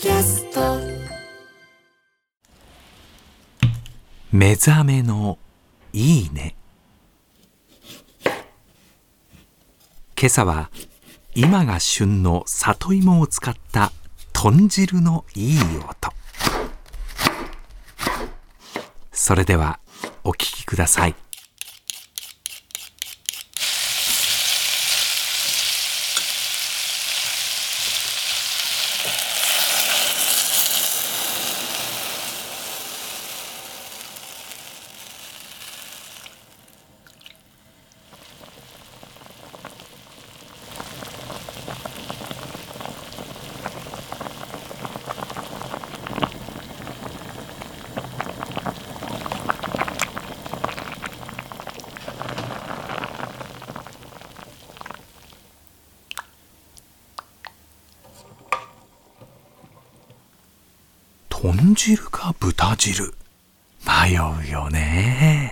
キャスト。目覚めのいいね。今朝は今が旬の里芋を使った豚汁のいい音。それではお聴きください。豚汁か豚汁。迷うよね。